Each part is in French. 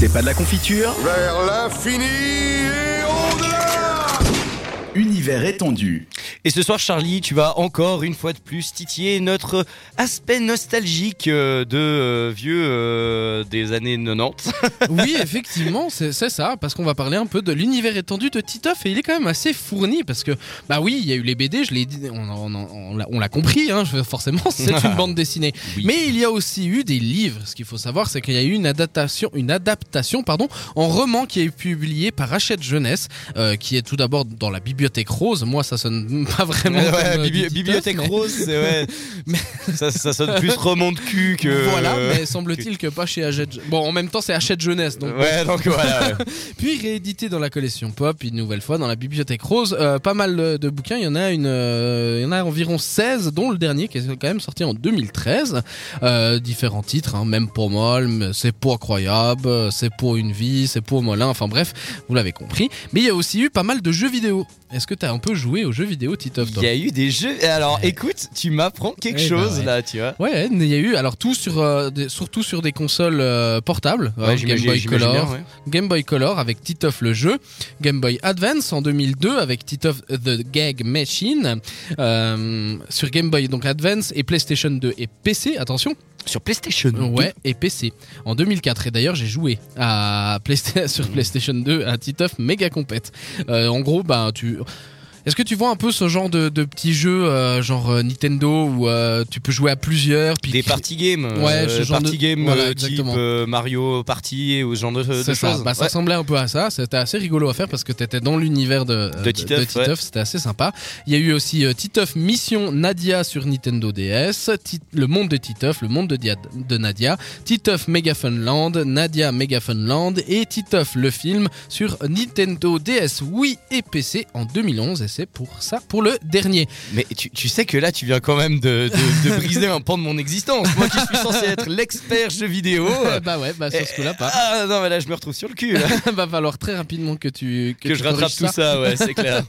C'est pas de la confiture Vers l'infini et au-delà Univers étendu. Et ce soir, Charlie, tu vas encore une fois de plus titiller notre aspect nostalgique euh, de euh, vieux euh, des années 90. Oui, effectivement, c'est ça, parce qu'on va parler un peu de l'univers étendu de Titeuf et il est quand même assez fourni parce que, bah oui, il y a eu les BD, je l'ai dit, on, on- on l'a- on l'a compris, hein, forcément, c'est une bande dessinée. Oui. Mais il y a aussi eu des livres. Ce qu'il faut savoir, c'est qu'il y a eu une adaptation, une adaptation, pardon, en roman qui a été publié par Hachette Jeunesse, euh, qui est tout d'abord dans la bibliothèque rose. Moi, ça sonne pas vraiment. Ouais, euh, bibli- bibliothèque mais- rose, c'est ouais. ça, ça sonne plus roman de cul que. Voilà, mais semble-t-il que pas chez Hachette. Bon, en même temps, c'est Hachette Jeunesse, donc Ouais, donc voilà. Puis réédité dans la collection Pop, une nouvelle fois dans la bibliothèque Rose. Euh, pas mal de, bouquins, il y en a une, euh, il y en a environ 16, dont le dernier qui est quand même sorti en 2013. Euh, différents titres, hein, même pour moi, mais c'est pas incroyable, euh, c'est pour une vie, c'est pour Molin, enfin bref, vous l'avez compris. Mais il y a aussi eu pas mal de jeux vidéo. Est-ce que t'as un peu joué aux jeux vidéo, Titoff Il y a eu des jeux. Alors écoute, tu m'apprends quelque Eh ben chose ouais. là, tu vois. Ouais, il y a eu alors tout sur, euh, des- surtout sur des consoles euh, portables, hein, Game Boy Color, bien. Game Boy Color avec Titeuf le jeu, Game Boy Advance en 2002 avec Titeuf The Gag Machine, euh, sur Game Boy donc Advance et PlayStation 2 et PC, attention, Sur PlayStation. ouais et PC en 2004 et d'ailleurs j'ai joué à Playsta- sur PlayStation 2 à Titeuf Mega Compete. Euh, en gros bah tu est-ce que tu vois un peu ce genre de, de petits jeux euh, genre euh, Nintendo où euh, tu peux jouer à plusieurs puis Des party games. Ouais, ce genre party de- games voilà, type Mario Party ou ce genre de, de C'est ça, choses. bah, ça ressemblait un peu à ça. C'était assez rigolo à faire parce que t'étais dans l'univers de, De Titeuf, ouais. C'était assez sympa. Il y a eu aussi Titeuf Mission Nadia sur Nintendo DS, le monde de Titeuf, le monde de, Dia- de Nadia, Titeuf Mega Funland, Nadia Mega Funland et Titeuf le film sur Nintendo DS, Wii et PC en 2011. Et c'est pour ça, pour le dernier. Mais tu, tu sais que là, tu viens quand même de, de- de briser un pan de mon existence. Moi qui suis censé être l'expert jeu vidéo. euh, bah ouais, bah sur ce coup-là pas. Ah non, mais là, je me retrouve sur le cul. Va falloir très rapidement que tu que tu je rattrape tout ça, ouais, c'est clair.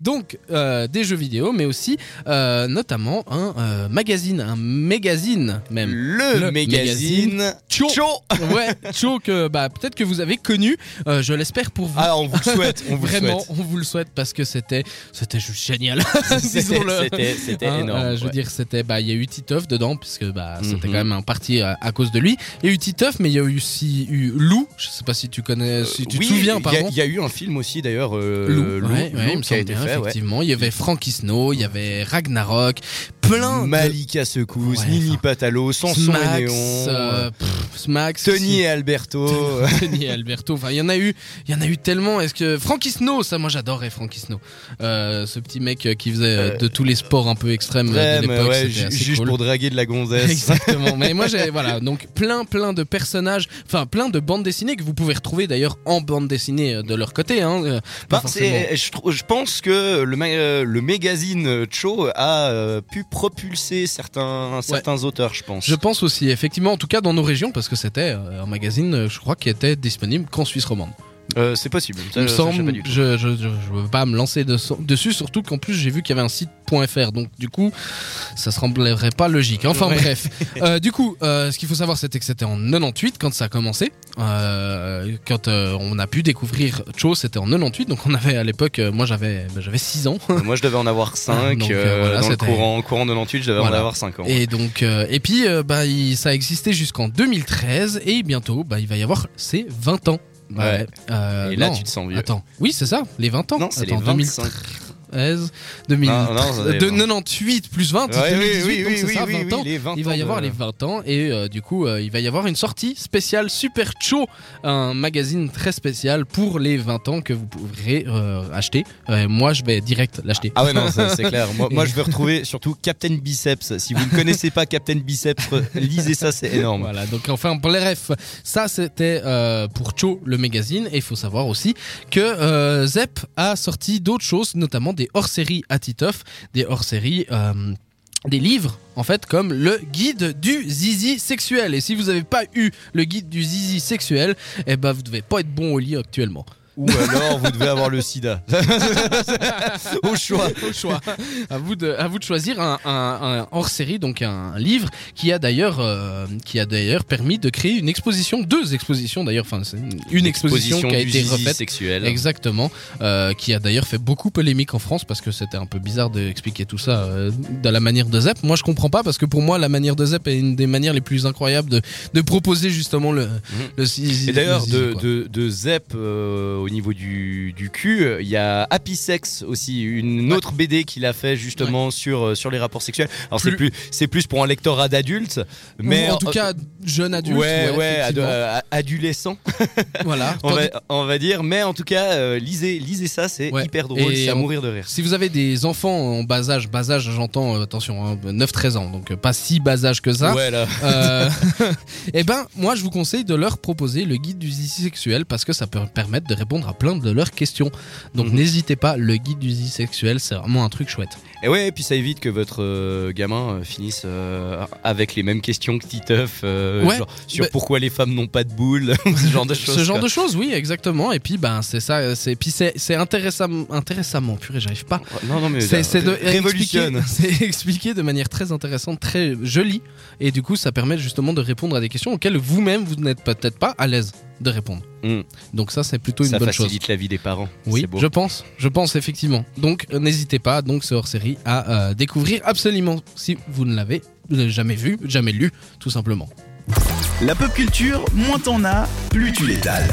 Donc euh, des jeux vidéo, mais aussi euh, notamment un euh, magazine, un magazine même. Le, Le magazine. Cho. Cho. Ouais, Cho que bah peut-être que vous avez connu. je l'espère pour vous. Ah, on vous le souhaite. On vous le Vraiment, souhaite. on vous le souhaite parce que c'était c'était juste génial. C'était-. C'était c'était Hein, énorme. euh, je veux ouais. dire, c'était, bah, il y a eu Titeuf dedans, puisque bah, c'était Mhm. quand même un parti à, à cause de lui. Il y a eu Titeuf, mais il y a eu aussi eu Lou. Je sais pas si tu connais, si tu oui, te souviens, pardon. Il y, a eu un film aussi d'ailleurs, euh, Lou, Lou, ouais, il me qui a été bien, fait, effectivement. Il y avait Frankie Snow, il y avait Ragnarok, plein de Malika Secousse, Ouais, Nini Patalo, Samson et Smax, Néon, euh, pff, Smax, Tony et Alberto. Tony et Alberto. Enfin, il y en a eu, il y en a eu tellement. Est-ce que Frankie Snow, ça, moi, j'adorais Frankie Snow. Euh, ce petit mec qui faisait euh, de tous les sports un peu extrêmes de l'époque. ouais, juste cool. pour draguer de la gonzesse. Exactement. Mais moi, j'ai voilà, donc plein, plein de personnages, enfin plein de bandes dessinées que vous pouvez retrouver d'ailleurs en bande dessinée de leur côté. Hein, pas Bah, je, pense que le, le magazine Cho a pu propulser certains, certains auteurs, je pense. Je pense aussi, effectivement, en tout cas dans nos régions, parce que c'était euh, un magazine, euh, je crois, qui était disponible qu'en Suisse romande. Euh, c'est possible. Ça, Il me semble, je, je, je, je veux pas me lancer de- dessus, surtout qu'en plus j'ai vu qu'il y avait un site .fr, donc du coup, ça se semblerait pas logique. Enfin Ouais. bref, Euh, du coup, euh, ce qu'il faut savoir, c'était que c'était en 98 quand ça a commencé, quand on a pu découvrir Cho, c'était en 98, donc on avait à l'époque, moi j'avais, bah, j'avais 6 ans. Moi, je devais en avoir 5. Donc, euh, voilà, dans le c'était- courant, courant de 98, je devais Voilà. en avoir 5 ans. Et donc, et puis, bah, il- ça a existé jusqu'en 2013 et bientôt, bah, il va y avoir ses 20 ans. Ouais. Euh, Et là, non. tu te sens vieux. Attends, oui, c'est ça, les 20 ans. Non, c'est les Attends, 25. 2013, 2000, Non, non, ça de dépend. 98 plus 20, Ouais, 2018, oui, oui, donc oui, c'est oui, ça, oui, 20 oui, ans. les 20 Il va y avoir de- les 20 ans et euh, du coup euh, il va y avoir une sortie spéciale Super Cho, un magazine très spécial pour les 20 ans que vous pourrez euh, acheter. Moi je vais direct l'acheter. Ah ouais non c'est clair. Moi, je veux retrouver surtout Captain Biceps. Si vous ne connaissez pas Captain Biceps, lisez ça, c'est énorme. Voilà, donc enfin, bref, ça c'était pour Cho le magazine. Et il faut savoir aussi que Zep a sorti d'autres choses, notamment des hors-séries à des hors-séries. euh, des livres en fait comme le guide du zizi sexuel et si vous n'avez pas eu le guide du zizi sexuel eh ben vous devez pas être bon au lit actuellement Ou alors vous devez avoir le sida. Au choix. Au choix. à vous de, à vous de choisir un, un- un hors-série, donc un, livre qui a d'ailleurs, euh, qui a d'ailleurs permis de créer une exposition, deux expositions d'ailleurs, enfin une- une exposition, qui a été refaite. sexuel. Exactement, euh, qui a d'ailleurs fait beaucoup polémique en France parce que c'était un peu bizarre d'expliquer tout ça euh, de la manière de Zep. Moi, je comprends pas parce que pour moi, la manière de Zep est une des manières les plus incroyables de, de proposer justement le. le zizi- Mhm. Et d'ailleurs, le de, de, de Zep au niveau du, du cul, il y a Happy Sex aussi, une Ouais. autre BD qu'il a fait justement sur, euh, sur les rapports sexuels. Alors c'est Plus- c'est plus pour un lectorat d'adultes, mais en tout cas, jeune adulte. ouais, ouais, effectivement. euh, adolescent, voilà. on va, on va dire. Mais en tout cas, euh, lisez, lisez ça, c'est Ouais. hyper drôle, Et c'est à mourir de rire. Si vous avez des enfants en bas âge, bas âge, j'entends, euh, attention, hein, 9-13 ans, donc pas si bas âge que ça. Ouais, là. Eh ben, moi, je vous conseille de leur proposer le guide du zizi sexuel parce que ça peut permettre de répondre à plein de leurs questions. Donc, Mhm. n'hésitez pas, le guide du zizi sexuel, c'est vraiment un truc chouette. Et ouais, et puis ça évite que votre euh, gamin euh, finisse euh, avec les mêmes questions que Titeuf, euh, Ouais, genre sur bah- pourquoi les femmes n'ont pas de boules, ce genre de choses. Ce genre quoi. de choses, oui, exactement. Et puis, ben, c'est ça. C'est puis c'est intéressamment. Purée, j'arrive pas. Non, non, mais C'est révolutionne. C'est expliqué de manière très intéressante, très jolie, et du coup, ça permet justement de répondre à des questions auxquelles vous-même vous n'êtes peut-être pas à l'aise de répondre. Mm. Donc ça, c'est plutôt une ça bonne chose. facilite la vie des parents. Oui, beau. je pense, je pense effectivement. Donc euh, n'hésitez pas, donc ce hors-série à euh, découvrir absolument si vous ne l'avez jamais vu, jamais lu, tout simplement. La pop culture, moins t'en as, plus tu l'étales.